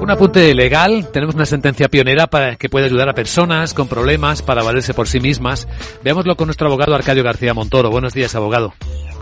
Un apunte legal. Tenemos una sentencia pionera para que puede ayudar a personas con problemas para valerse por sí mismas. Veámoslo con nuestro abogado Arcadio García Montoro. Buenos días, abogado.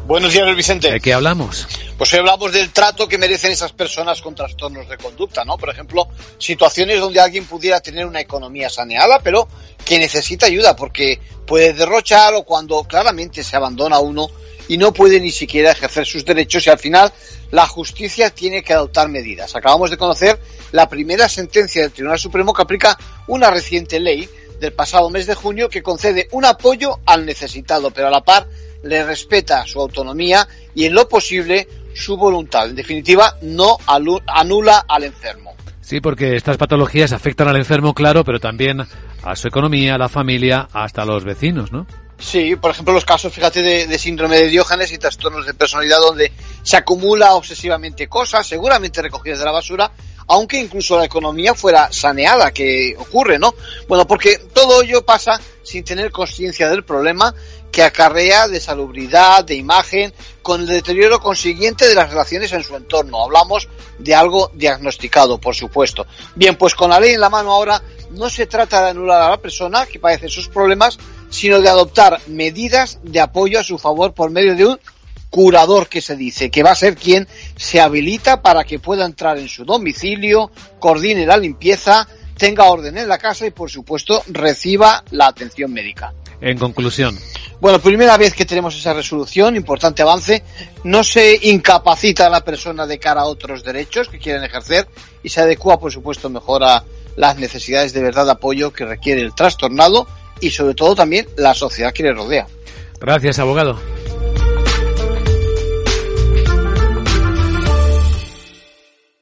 Buenos días, Vicente. ¿De qué hablamos? Pues hoy hablamos del trato que merecen esas personas con trastornos de conducta, ¿no? Por ejemplo, situaciones donde alguien pudiera tener una economía saneada, pero que necesita ayuda porque puede derrochar o cuando claramente se abandona uno y no puede ni siquiera ejercer sus derechos y al final la justicia tiene que adoptar medidas. Acabamos de conocer la primera sentencia del Tribunal Supremo que aplica una reciente ley del pasado mes de junio que concede un apoyo al necesitado, pero a la par le respeta su autonomía y en lo posible su voluntad. En definitiva, no anula al enfermo. Sí, porque estas patologías afectan al enfermo, claro, pero también a su economía, a la familia, hasta a los vecinos, ¿no? Sí, por ejemplo, los casos, fíjate, de, síndrome de Diógenes y trastornos de personalidad donde se acumula obsesivamente cosas, seguramente recogidas de la basura, aunque incluso la economía fuera saneada, que ocurre, ¿no? Bueno, porque todo ello pasa sin tener conciencia del problema que acarrea de salubridad, de imagen, con el deterioro consiguiente de las relaciones en su entorno. Hablamos de algo diagnosticado, por supuesto. Bien, pues con la ley en la mano ahora no se trata de anular a la persona que padece sus problemas, sino de adoptar medidas de apoyo a su favor por medio de un curador que se dice, que va a ser quien se habilita para que pueda entrar en su domicilio, coordine la limpieza, tenga orden en la casa y por supuesto reciba la atención médica. En conclusión. Bueno, primera vez que tenemos esa resolución, importante avance, no se incapacita a la persona de cara a otros derechos que quieren ejercer y se adecua, por supuesto, mejor a las necesidades de verdad de apoyo que requiere el trastornado y sobre todo también la sociedad que le rodea. Gracias, abogado.